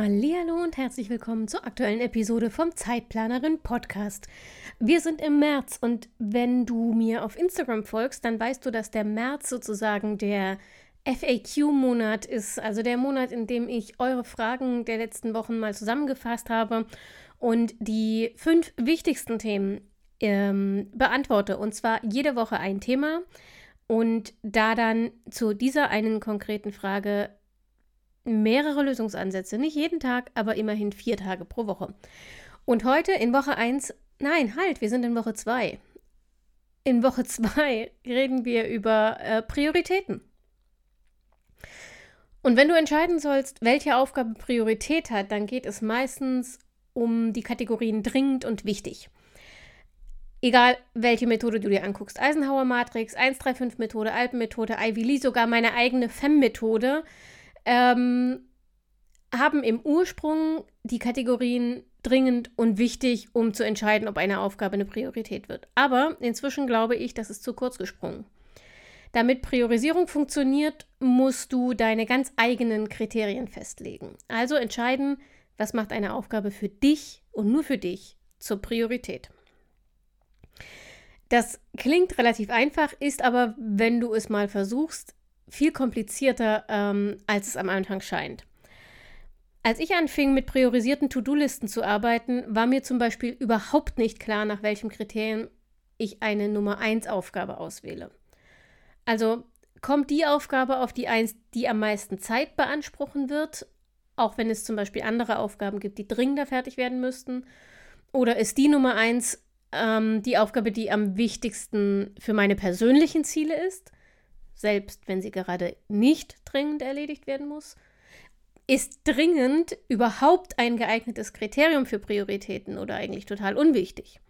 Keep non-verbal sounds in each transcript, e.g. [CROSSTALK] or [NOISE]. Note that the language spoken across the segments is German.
Hallo und herzlich willkommen zur aktuellen Episode vom Zeitplanerin Podcast. Wir sind im März und wenn du mir auf Instagram folgst, dann weißt du, dass der März sozusagen der FAQ-Monat ist, also der Monat, in dem ich eure Fragen der letzten Wochen mal zusammengefasst habe und die fünf wichtigsten Themen ähm, beantworte. Und zwar jede Woche ein Thema und da dann zu dieser einen konkreten Frage mehrere Lösungsansätze. Nicht jeden Tag, aber immerhin vier Tage pro Woche. Und heute in Woche 1, nein, halt, wir sind in Woche 2. In Woche 2 reden wir über äh, Prioritäten. Und wenn du entscheiden sollst, welche Aufgabe Priorität hat, dann geht es meistens um die Kategorien dringend und wichtig. Egal, welche Methode du dir anguckst. Eisenhower Matrix, 135 Methode, Alpenmethode, Ivy Lee, sogar meine eigene FEM-Methode ähm, haben im Ursprung die Kategorien dringend und wichtig, um zu entscheiden, ob eine Aufgabe eine Priorität wird. Aber inzwischen glaube ich, das ist zu kurz gesprungen. Damit Priorisierung funktioniert, musst du deine ganz eigenen Kriterien festlegen. Also entscheiden, was macht eine Aufgabe für dich und nur für dich zur Priorität. Das klingt relativ einfach, ist aber, wenn du es mal versuchst, viel komplizierter, ähm, als es am Anfang scheint. Als ich anfing, mit priorisierten To-Do-Listen zu arbeiten, war mir zum Beispiel überhaupt nicht klar, nach welchem Kriterium ich eine Nummer 1 Aufgabe auswähle. Also kommt die Aufgabe auf die 1, die am meisten Zeit beanspruchen wird, auch wenn es zum Beispiel andere Aufgaben gibt, die dringender fertig werden müssten, oder ist die Nummer 1 ähm, die Aufgabe, die am wichtigsten für meine persönlichen Ziele ist? Selbst wenn sie gerade nicht dringend erledigt werden muss? Ist dringend überhaupt ein geeignetes Kriterium für Prioritäten oder eigentlich total unwichtig?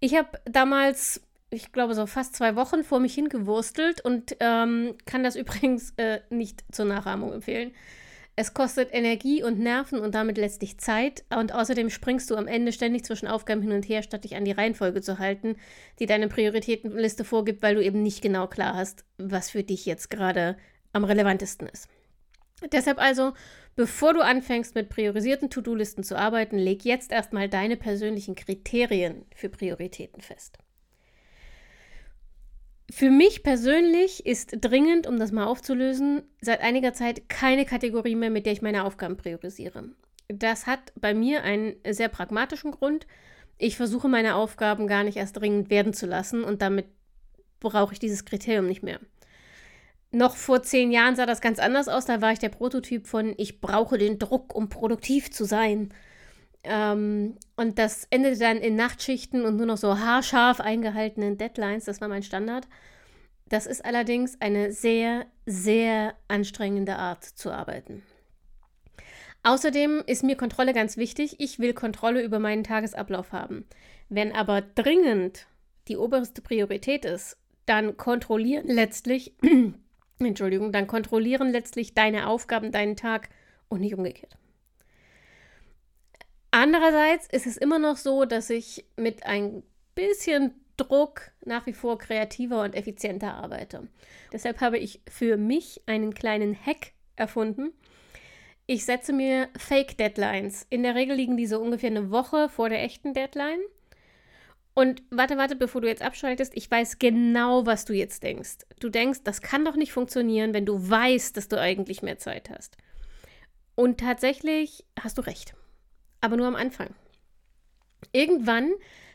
Ich habe damals, ich glaube, so fast zwei Wochen vor mich hingewurstelt und ähm, kann das [LAUGHS] übrigens äh, nicht zur Nachahmung empfehlen. Es kostet Energie und Nerven und damit letztlich Zeit. Und außerdem springst du am Ende ständig zwischen Aufgaben hin und her, statt dich an die Reihenfolge zu halten, die deine Prioritätenliste vorgibt, weil du eben nicht genau klar hast, was für dich jetzt gerade am relevantesten ist. Deshalb also, bevor du anfängst mit priorisierten To-Do-Listen zu arbeiten, leg jetzt erstmal deine persönlichen Kriterien für Prioritäten fest. Für mich persönlich ist dringend, um das mal aufzulösen, seit einiger Zeit keine Kategorie mehr, mit der ich meine Aufgaben priorisiere. Das hat bei mir einen sehr pragmatischen Grund. Ich versuche meine Aufgaben gar nicht erst dringend werden zu lassen und damit brauche ich dieses Kriterium nicht mehr. Noch vor zehn Jahren sah das ganz anders aus. Da war ich der Prototyp von ich brauche den Druck, um produktiv zu sein. Ähm, und das endete dann in Nachtschichten und nur noch so haarscharf eingehaltenen Deadlines. Das war mein Standard. Das ist allerdings eine sehr, sehr anstrengende Art zu arbeiten. Außerdem ist mir Kontrolle ganz wichtig. Ich will Kontrolle über meinen Tagesablauf haben. Wenn aber dringend die oberste Priorität ist, dann kontrollieren letztlich, [CLEARS THROAT] Entschuldigung, dann kontrollieren letztlich deine Aufgaben deinen Tag und nicht umgekehrt. Andererseits ist es immer noch so, dass ich mit ein bisschen Druck nach wie vor kreativer und effizienter arbeite. Deshalb habe ich für mich einen kleinen Hack erfunden. Ich setze mir Fake Deadlines. In der Regel liegen diese ungefähr eine Woche vor der echten Deadline. Und warte, warte, bevor du jetzt abschaltest, ich weiß genau, was du jetzt denkst. Du denkst, das kann doch nicht funktionieren, wenn du weißt, dass du eigentlich mehr Zeit hast. Und tatsächlich hast du recht aber nur am Anfang. Irgendwann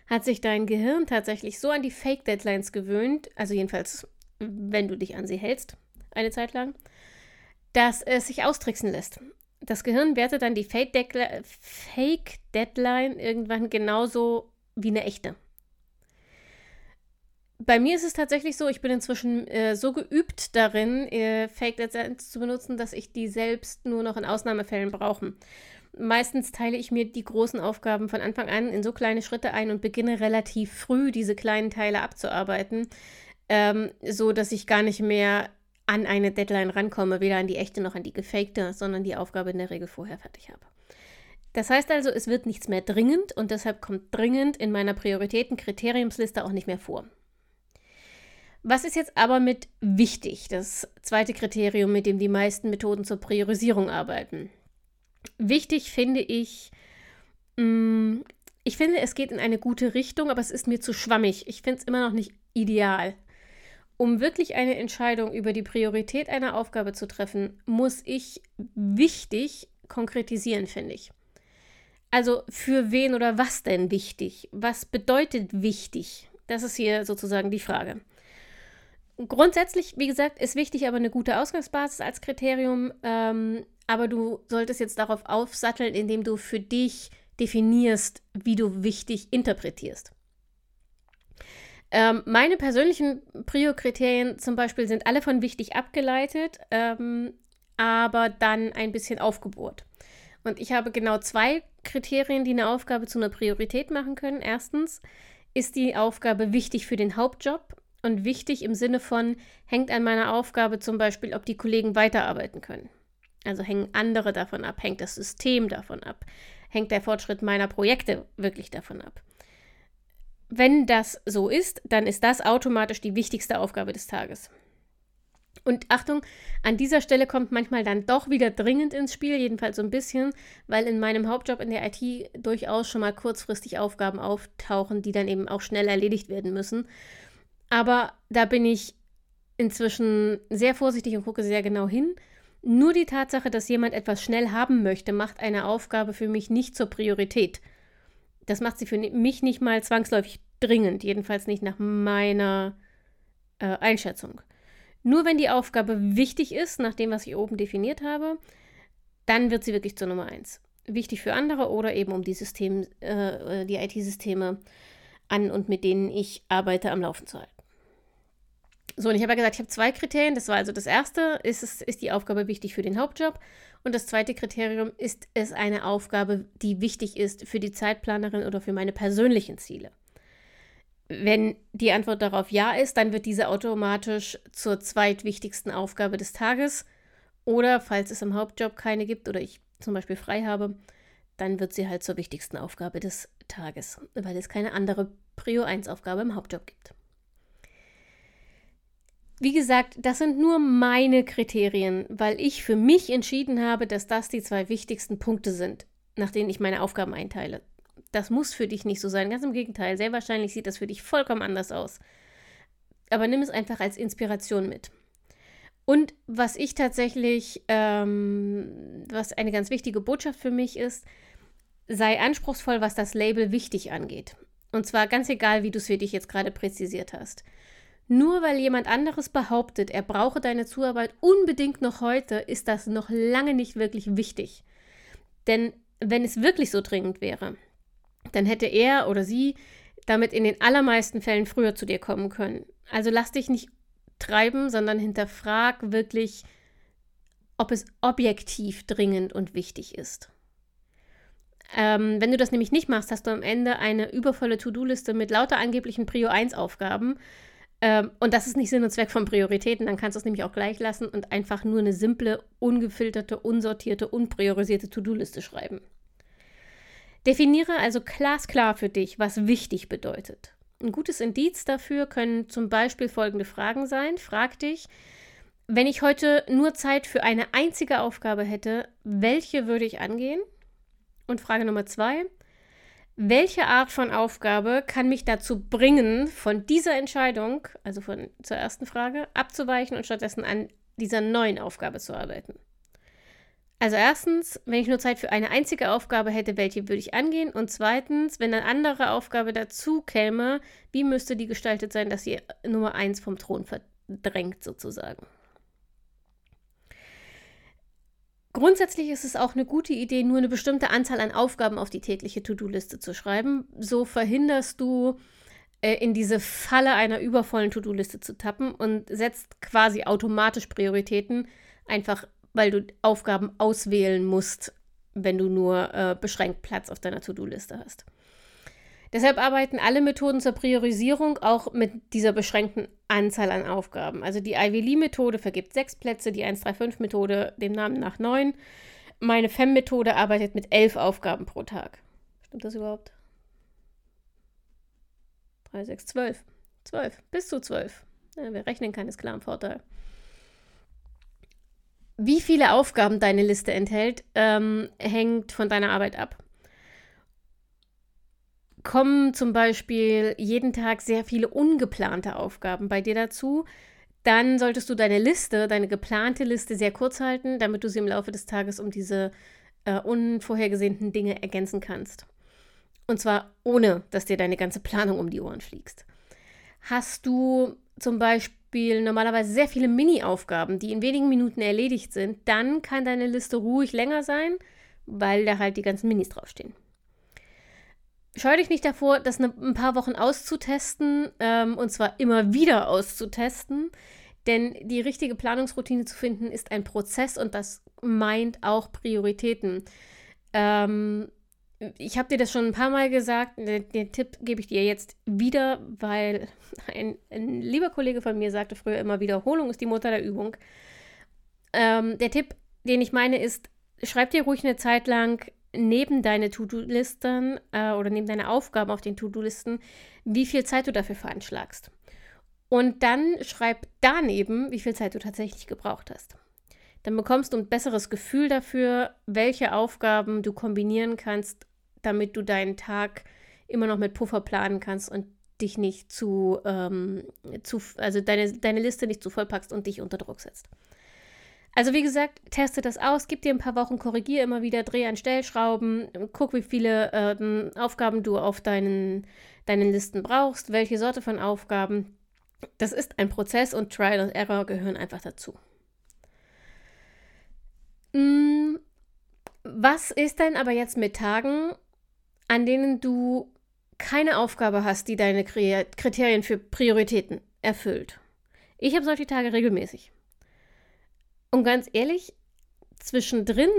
hat sich dein Gehirn tatsächlich so an die Fake-Deadlines gewöhnt, also jedenfalls, wenn du dich an sie hältst, eine Zeit lang, dass es sich austricksen lässt. Das Gehirn wertet dann die Fake-Deadline irgendwann genauso wie eine echte. Bei mir ist es tatsächlich so, ich bin inzwischen äh, so geübt darin, äh, Fake Deadlines zu benutzen, dass ich die selbst nur noch in Ausnahmefällen brauche. Meistens teile ich mir die großen Aufgaben von Anfang an in so kleine Schritte ein und beginne relativ früh diese kleinen Teile abzuarbeiten, ähm, so dass ich gar nicht mehr an eine Deadline rankomme, weder an die echte noch an die gefakte, sondern die Aufgabe in der Regel vorher fertig habe. Das heißt also, es wird nichts mehr dringend und deshalb kommt dringend in meiner Prioritäten-Kriteriumsliste auch nicht mehr vor. Was ist jetzt aber mit wichtig? Das zweite Kriterium, mit dem die meisten Methoden zur Priorisierung arbeiten. Wichtig finde ich, mm, ich finde, es geht in eine gute Richtung, aber es ist mir zu schwammig. Ich finde es immer noch nicht ideal. Um wirklich eine Entscheidung über die Priorität einer Aufgabe zu treffen, muss ich wichtig konkretisieren, finde ich. Also für wen oder was denn wichtig? Was bedeutet wichtig? Das ist hier sozusagen die Frage. Grundsätzlich, wie gesagt, ist wichtig aber eine gute Ausgangsbasis als Kriterium, ähm, aber du solltest jetzt darauf aufsatteln, indem du für dich definierst, wie du wichtig interpretierst. Ähm, meine persönlichen Prio-Kriterien zum Beispiel sind alle von wichtig abgeleitet, ähm, aber dann ein bisschen aufgebohrt. Und ich habe genau zwei Kriterien, die eine Aufgabe zu einer Priorität machen können. Erstens ist die Aufgabe wichtig für den Hauptjob und wichtig im Sinne von, hängt an meiner Aufgabe zum Beispiel, ob die Kollegen weiterarbeiten können. Also hängen andere davon ab, hängt das System davon ab, hängt der Fortschritt meiner Projekte wirklich davon ab. Wenn das so ist, dann ist das automatisch die wichtigste Aufgabe des Tages. Und Achtung, an dieser Stelle kommt manchmal dann doch wieder dringend ins Spiel, jedenfalls so ein bisschen, weil in meinem Hauptjob in der IT durchaus schon mal kurzfristig Aufgaben auftauchen, die dann eben auch schnell erledigt werden müssen. Aber da bin ich inzwischen sehr vorsichtig und gucke sehr genau hin. Nur die Tatsache, dass jemand etwas schnell haben möchte, macht eine Aufgabe für mich nicht zur Priorität das macht sie für mich nicht mal zwangsläufig dringend, jedenfalls nicht nach meiner äh, Einschätzung. Nur wenn die Aufgabe wichtig ist, nach dem, was ich oben definiert habe, dann wird sie wirklich zur Nummer eins. Wichtig für andere oder eben um die System, äh, äh die IT-Systeme an und mit denen ich arbeite, am Laufen zu halten. So, und ich habe ja gesagt, ich habe zwei Kriterien. Das war also das erste, ist, es, ist die Aufgabe wichtig für den Hauptjob? Und das zweite Kriterium, ist es eine Aufgabe, die wichtig ist für die Zeitplanerin oder für meine persönlichen Ziele? Wenn die Antwort darauf ja ist, dann wird diese automatisch zur zweitwichtigsten Aufgabe des Tages. Oder falls es im Hauptjob keine gibt oder ich zum Beispiel frei habe, dann wird sie halt zur wichtigsten Aufgabe des Tages, weil es keine andere Prio 1 Aufgabe im Hauptjob gibt. Wie gesagt, das sind nur meine Kriterien, weil ich für mich entschieden habe, dass das die zwei wichtigsten Punkte sind, nach denen ich meine Aufgaben einteile. Das muss für dich nicht so sein, ganz im Gegenteil. Sehr wahrscheinlich sieht das für dich vollkommen anders aus. Aber nimm es einfach als Inspiration mit. Und was ich tatsächlich, ähm, was eine ganz wichtige Botschaft für mich ist, sei anspruchsvoll, was das Label wichtig angeht. Und zwar ganz egal, wie du es für dich jetzt gerade präzisiert hast. Nur weil jemand anderes behauptet, er brauche deine Zuarbeit unbedingt noch heute, ist das noch lange nicht wirklich wichtig. Denn wenn es wirklich so dringend wäre, dann hätte er oder sie damit in den allermeisten Fällen früher zu dir kommen können. Also lass dich nicht treiben, sondern hinterfrag wirklich, ob es objektiv dringend und wichtig ist. Ähm, wenn du das nämlich nicht machst, hast du am Ende eine übervolle To-Do-Liste mit lauter angeblichen Prio 1 Aufgaben, ähm, und das ist nicht Sinn und Zweck von Prioritäten, dann kannst du es nämlich auch gleich lassen und einfach nur eine simple, ungefilterte, unsortierte, unpriorisierte To-Do-Liste schreiben. Definiere also glasklar für dich, was wichtig bedeutet. Ein gutes Indiz dafür können zum Beispiel folgende Fragen sein. Frag dich, wenn ich heute nur Zeit für eine einzige Aufgabe hätte, welche würde ich angehen? Und Frage Nummer zwei, welche Art von Aufgabe kann mich dazu bringen, von dieser Entscheidung, also von zur ersten Frage, abzuweichen und stattdessen an dieser neuen Aufgabe zu arbeiten? Also erstens, wenn ich nur Zeit für eine einzige Aufgabe hätte, welche würde ich angehen? Und zweitens, wenn eine andere Aufgabe dazu käme, wie müsste die gestaltet sein, dass sie Nummer eins vom Thron verdrängt sozusagen? Grundsätzlich ist es auch eine gute Idee, nur eine bestimmte Anzahl an Aufgaben auf die tägliche To-Do-Liste zu schreiben. So verhinderst du, äh, in diese Falle einer übervollen To-Do-Liste zu tappen und setzt quasi automatisch Prioritäten, einfach weil du Aufgaben auswählen musst wenn du nur äh, beschränkt Platz auf deiner To-Do-Liste hast. Deshalb arbeiten alle Methoden zur Priorisierung auch mit dieser beschränkten Anzahl an Aufgaben. Also die Ivy Lee-Methode vergibt sechs Plätze, die 135-Methode dem Namen nach neun. Meine FEM-Methode arbeitet mit elf Aufgaben pro Tag. Stimmt das überhaupt? 3, 6, 12. 12. Bis zu 12. Ja, wer rechnen kann, ist Vorteil. Wie viele Aufgaben deine Liste enthält, ähm, hängt von deiner Arbeit ab kommen zum Beispiel jeden Tag sehr viele ungeplante Aufgaben bei dir dazu, dann solltest du deine Liste, deine geplante Liste sehr kurz halten, damit du sie im Laufe des Tages um diese äh, unvorhergesehenen Dinge ergänzen kannst. Und zwar ohne, dass dir deine ganze Planung um die Ohren fliegst. Hast du zum Beispiel normalerweise sehr viele Mini-Aufgaben, die in wenigen Minuten erledigt sind, dann kann deine Liste ruhig länger sein, weil da halt die ganzen Minis draufstehen scheu dich nicht davor, das ne, ein paar Wochen auszutesten ähm, und zwar immer wieder auszutesten. Denn die richtige Planungsroutine zu finden ist ein Prozess und das meint auch Prioritäten. Ähm, ich habe dir das schon ein paar Mal gesagt, den, den Tipp gebe ich dir jetzt wieder, weil ein, ein, lieber Kollege von mir sagte früher immer, Wiederholung ist die Mutter der Übung. Ähm, der Tipp, den ich meine, ist, schreib dir ruhig eine Zeit lang neben deine To-Do-Listen äh, oder neben deine Aufgaben auf den To-Do-Listen, wie viel Zeit du dafür veranschlagst. Und dann schreib daneben, wie viel Zeit du tatsächlich gebraucht hast. Dann bekommst du ein besseres Gefühl dafür, welche Aufgaben du kombinieren kannst, damit du deinen Tag immer noch mit Puffer planen kannst und dich nicht zu, ähm, zu also deine, deine Liste nicht zu voll packst und dich unter Druck setzt. Also wie gesagt, teste das aus, gib dir ein paar Wochen, korrigiere immer wieder, dreh an Stellschrauben, guck, wie viele ähm, Aufgaben du auf deinen, deinen Listen brauchst, welche Sorte von Aufgaben. Das ist ein Prozess und Trial und Error gehören einfach dazu. Hm, was ist denn aber jetzt mit Tagen, an denen du keine Aufgabe hast, die deine Kriterien für Prioritäten erfüllt? Ich habe solche Tage regelmäßig. Und ganz ehrlich, zwischendrin,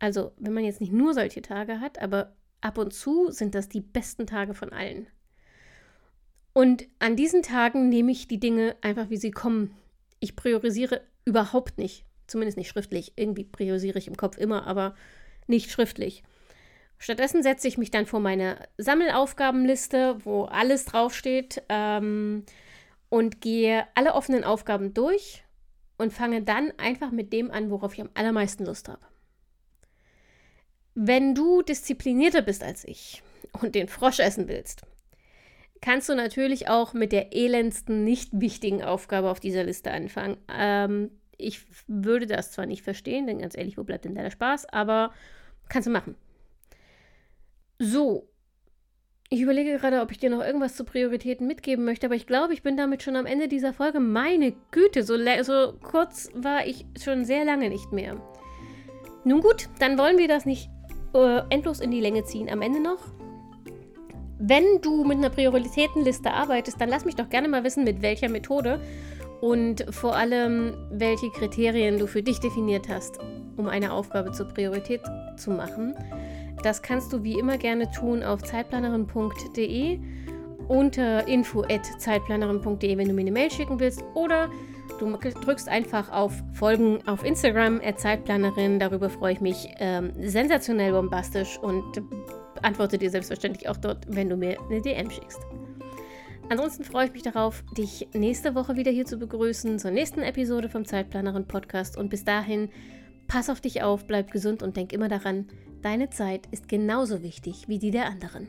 also wenn man jetzt nicht nur solche Tage hat, aber ab und zu sind das die besten Tage von allen. Und an diesen Tagen nehme ich die Dinge einfach, wie sie kommen. Ich priorisiere überhaupt nicht, zumindest nicht schriftlich. Irgendwie priorisiere ich im Kopf immer, aber nicht schriftlich. Stattdessen setze ich mich dann vor meine Sammelaufgabenliste, wo alles draufsteht, ähm, und gehe alle offenen Aufgaben durch und fange dann einfach mit dem an, worauf ich am allermeisten Lust habe. Wenn du disziplinierter bist als ich und den Frosch essen willst, kannst du natürlich auch mit der elendsten, nicht wichtigen Aufgabe auf dieser Liste anfangen. Ähm, ich würde das zwar nicht verstehen, denn ganz ehrlich, wo bleibt denn der Spaß? Aber kannst du machen. So, ich überlege gerade, ob ich dir noch irgendwas zu Prioritäten mitgeben möchte, aber ich glaube, ich bin damit schon am Ende dieser Folge. Meine Güte, so, so kurz war ich schon sehr lange nicht mehr. Nun gut, dann wollen wir das nicht äh, endlos in die Länge ziehen. Am Ende noch. Wenn du mit einer Prioritätenliste arbeitest, dann lass mich doch gerne mal wissen, mit welcher Methode und vor allem, welche Kriterien du für dich definiert hast, um eine Aufgabe zur Priorität zu machen. Das kannst du wie immer gerne tun auf zeitplanerin.de unter info@zeitplanerin.de, wenn du mir eine Mail schicken willst oder du drückst einfach auf Folgen auf Instagram Zeitplanerin. Darüber freue ich mich ähm, sensationell bombastisch und antworte dir selbstverständlich auch dort, wenn du mir eine DM schickst. Ansonsten freue ich mich darauf, dich nächste Woche wieder hier zu begrüßen zur nächsten Episode vom Zeitplanerin Podcast und bis dahin pass auf dich auf, bleib gesund und denk immer daran, Deine Zeit ist genauso wichtig wie die der anderen.